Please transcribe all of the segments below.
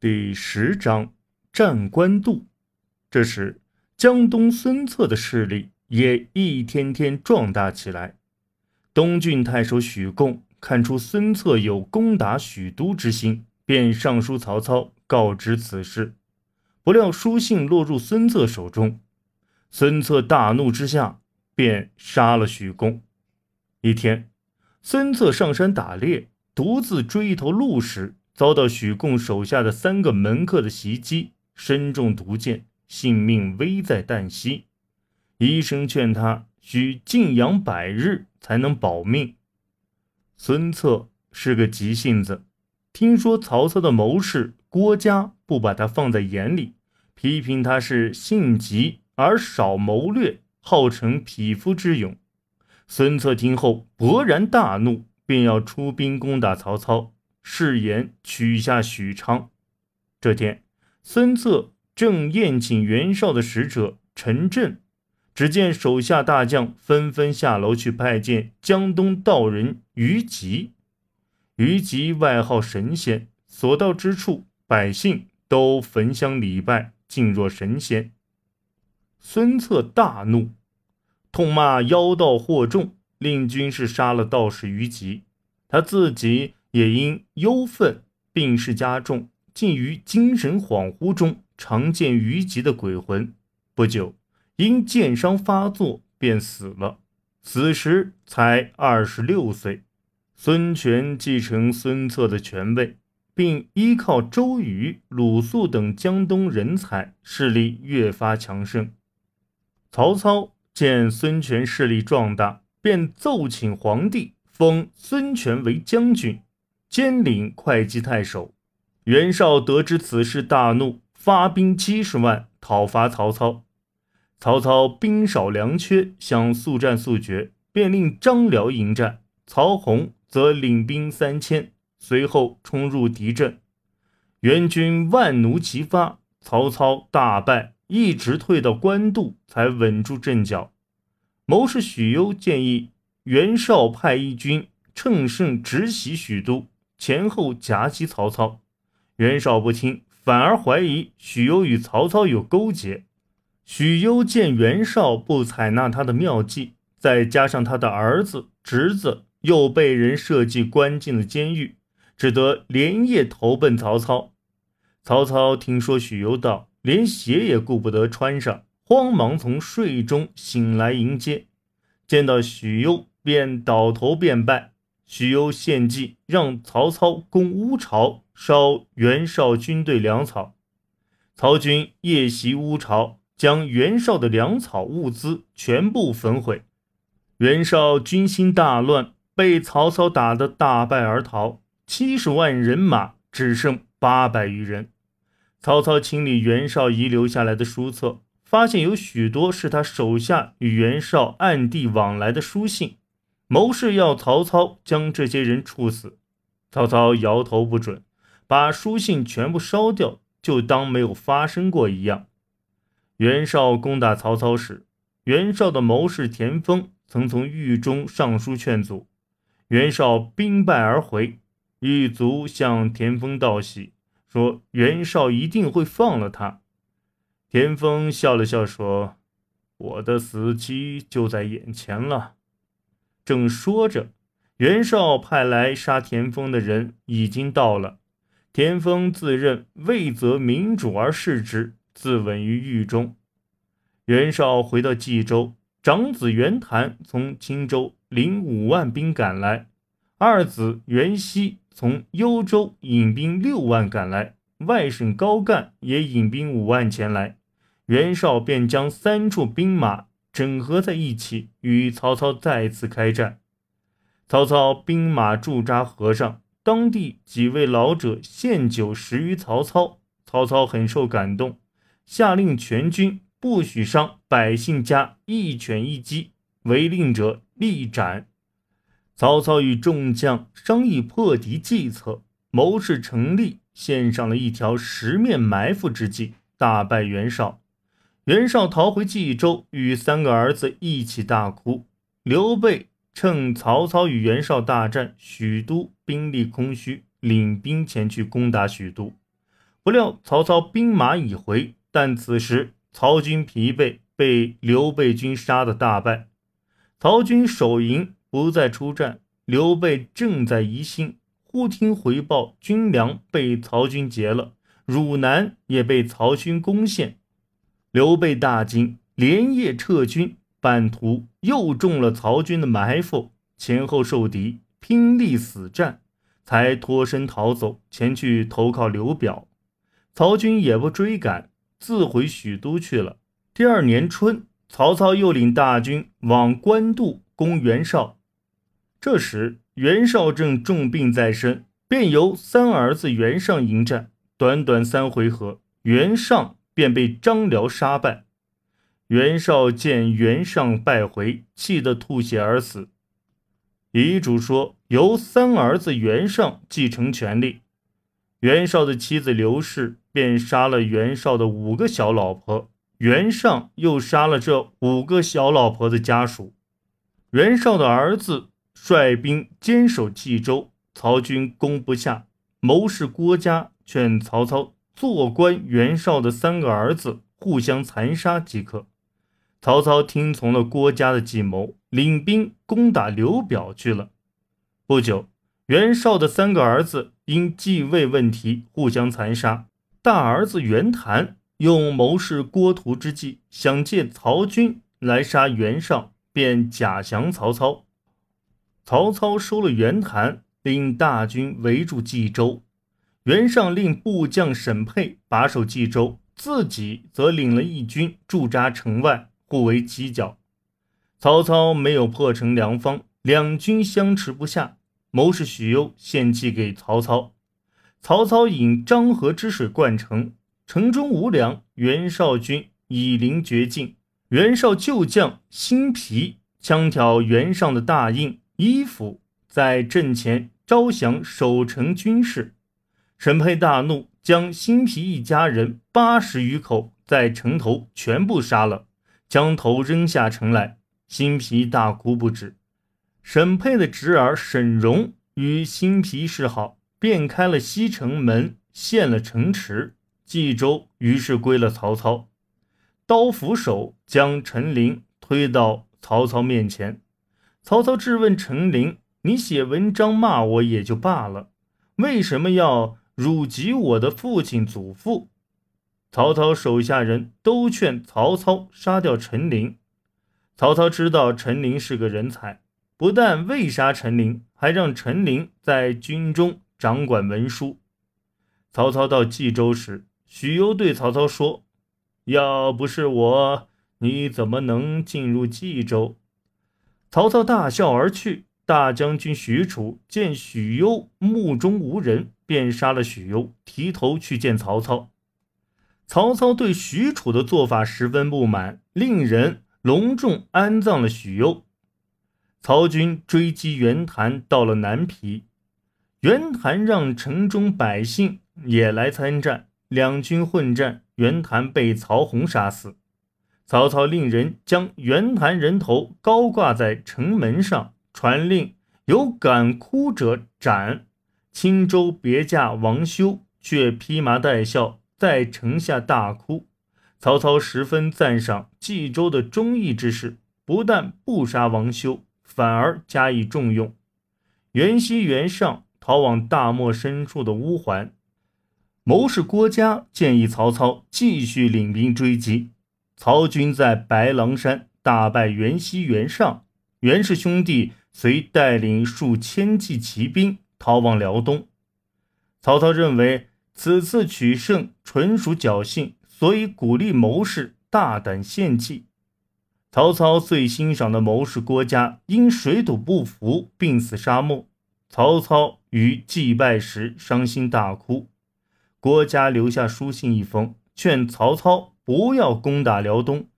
第十章战官渡。这时，江东孙策的势力也一天天壮大起来。东郡太守许贡看出孙策有攻打许都之心，便上书曹操告知此事。不料书信落入孙策手中，孙策大怒之下，便杀了许贡。一天，孙策上山打猎，独自追一头鹿时。遭到许贡手下的三个门客的袭击，身中毒箭，性命危在旦夕。医生劝他需静养百日才能保命。孙策是个急性子，听说曹操的谋士郭嘉不把他放在眼里，批评他是性急而少谋略，号称匹夫之勇。孙策听后勃然大怒，便要出兵攻打曹操。誓言取下许昌。这天，孙策正宴请袁绍的使者陈震，只见手下大将纷纷下楼去拜见江东道人于吉。于吉外号神仙，所到之处，百姓都焚香礼拜，敬若神仙。孙策大怒，痛骂妖道惑众，令军士杀了道士于吉，他自己。也因忧愤，病势加重，竟于精神恍惚中常见虞吉的鬼魂。不久，因箭伤发作，便死了。此时才二十六岁。孙权继承孙策的权位，并依靠周瑜、鲁肃等江东人才，势力越发强盛。曹操见孙权势力壮大，便奏请皇帝封孙权为将军。兼领会稽太守，袁绍得知此事，大怒，发兵七十万讨伐曹操。曹操兵少粮缺，想速战速决，便令张辽迎战，曹洪则领兵三千，随后冲入敌阵。援军万弩齐发，曹操大败，一直退到官渡，才稳住阵脚。谋士许攸建议袁绍派一军乘胜直袭许都。前后夹击曹操，袁绍不听，反而怀疑许攸与曹操有勾结。许攸见袁绍不采纳他的妙计，再加上他的儿子、侄子又被人设计关进了监狱，只得连夜投奔曹操。曹操听说许攸到，连鞋也顾不得穿上，慌忙从睡中醒来迎接，见到许攸便倒头便拜。许攸献计，让曹操攻乌巢，烧袁绍军队粮草。曹军夜袭乌巢，将袁绍的粮草物资全部焚毁。袁绍军心大乱，被曹操打得大败而逃，七十万人马只剩八百余人。曹操清理袁绍遗留下来的书册，发现有许多是他手下与袁绍暗地往来的书信。谋士要曹操将这些人处死，曹操摇头不准，把书信全部烧掉，就当没有发生过一样。袁绍攻打曹操时，袁绍的谋士田丰曾从狱中上书劝阻，袁绍兵败而回，狱卒向田丰道喜，说袁绍一定会放了他。田丰笑了笑说：“我的死期就在眼前了。”正说着，袁绍派来杀田丰的人已经到了。田丰自认未择民主而视之，自刎于狱中。袁绍回到冀州，长子袁谭从青州领五万兵赶来，二子袁熙从幽州引兵六万赶来，外甥高干也引兵五万前来。袁绍便将三处兵马。整合在一起，与曹操再次开战。曹操兵马驻扎河上，当地几位老者献酒食于曹操。曹操很受感动，下令全军不许伤百姓家一犬一鸡，违令者立斩。曹操与众将商议破敌计策，谋士程立献上了一条十面埋伏之计，大败袁绍。袁绍逃回冀州，与三个儿子一起大哭。刘备趁曹操与袁绍大战，许都兵力空虚，领兵前去攻打许都。不料曹操兵马已回，但此时曹军疲惫，被刘备军杀得大败。曹军守营不再出战，刘备正在疑心，忽听回报，军粮被曹军劫了，汝南也被曹军攻陷。刘备大惊，连夜撤军，半途又中了曹军的埋伏，前后受敌，拼力死战，才脱身逃走，前去投靠刘表。曹军也不追赶，自回许都去了。第二年春。曹操又领大军往官渡攻袁绍，这时袁绍正重病在身，便由三儿子袁尚迎战。短短三回合，袁尚便被张辽杀败。袁绍见袁尚败回，气得吐血而死。遗嘱说由三儿子袁尚继承权力。袁绍的妻子刘氏便杀了袁绍的五个小老婆。袁尚又杀了这五个小老婆的家属。袁绍的儿子率兵坚守冀州，曹军攻不下。谋士郭嘉劝曹操做官袁绍的三个儿子互相残杀即可。曹操听从了郭嘉的计谋，领兵攻打刘表去了。不久，袁绍的三个儿子因继位问题互相残杀。大儿子袁谭。用谋士郭图之计，想借曹军来杀袁绍，便假降曹操。曹操收了袁谭，令大军围住冀州。袁尚令部将沈沛把守冀州，自己则领了一军驻扎城外，互为犄角。曹操没有破城良方，两军相持不下。谋士许攸献计给曹操，曹操引漳河之水灌城。城中无粮，袁绍军已临绝境。袁绍旧将辛毗枪挑袁尚的大印衣服，在阵前招降守城军士。沈佩大怒，将辛毗一家人八十余口在城头全部杀了，将头扔下城来。辛毗大哭不止。沈佩的侄儿沈荣与辛毗示好，便开了西城门，献了城池。冀州于是归了曹操。刀斧手将陈琳推到曹操面前。曹操质问陈琳：“你写文章骂我也就罢了，为什么要辱及我的父亲祖父？”曹操手下人都劝曹操杀掉陈琳。曹操知道陈琳是个人才，不但未杀陈琳，还让陈琳在军中掌管文书。曹操到冀州时。许攸对曹操说：“要不是我，你怎么能进入冀州？”曹操大笑而去。大将军许褚见许攸目中无人，便杀了许攸，提头去见曹操。曹操对许褚的做法十分不满，令人隆重安葬了许攸。曹军追击袁谭，到了南皮，袁谭让城中百姓也来参战。两军混战，袁谭被曹洪杀死。曹操令人将袁谭人头高挂在城门上，传令有敢哭者斩。青州别驾王修却披麻戴孝，在城下大哭。曹操十分赞赏冀州的忠义之士，不但不杀王修，反而加以重用。袁熙、袁尚逃往大漠深处的乌桓。谋士郭嘉建议曹操继续领兵追击。曹军在白狼山大败袁熙、袁尚，袁氏兄弟遂带领数千骑骑兵逃往辽东。曹操认为此次取胜纯属侥幸，所以鼓励谋士大胆献计。曹操最欣赏的谋士郭嘉因水土不服病死沙漠，曹操于祭拜时伤心大哭。郭嘉留下书信一封，劝曹操不要攻打辽东。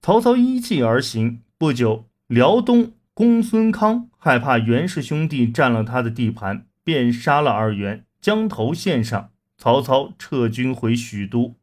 曹操依计而行。不久，辽东公孙康害怕袁氏兄弟占了他的地盘，便杀了二袁，将头献上。曹操撤军回许都。